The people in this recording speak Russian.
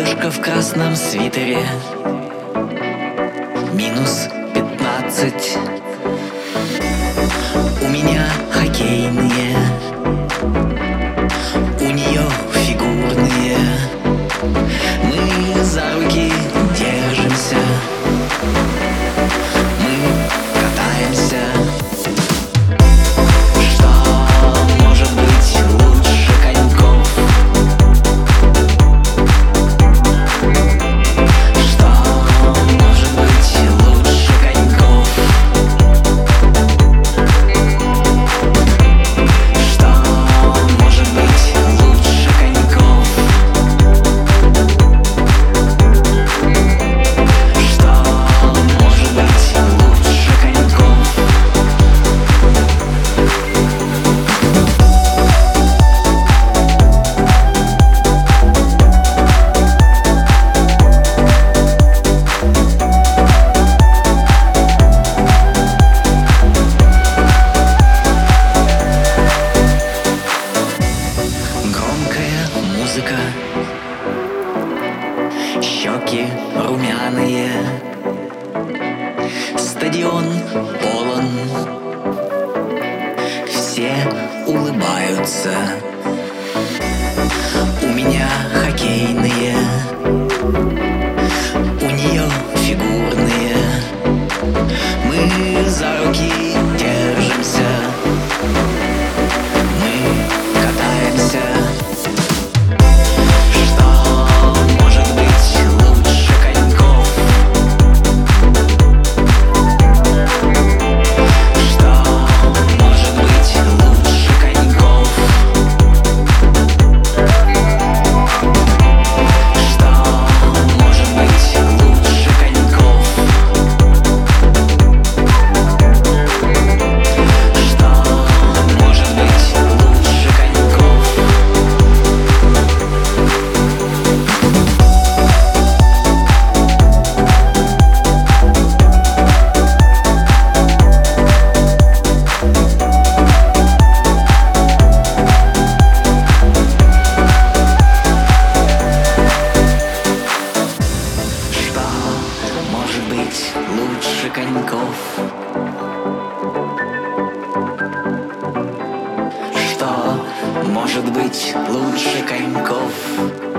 дедушка в красном свитере. Минус пятнадцать. У меня хоккейный щеки румяные. Стадион полон, все улыбаются. лучше коньков Что может быть лучше коньков?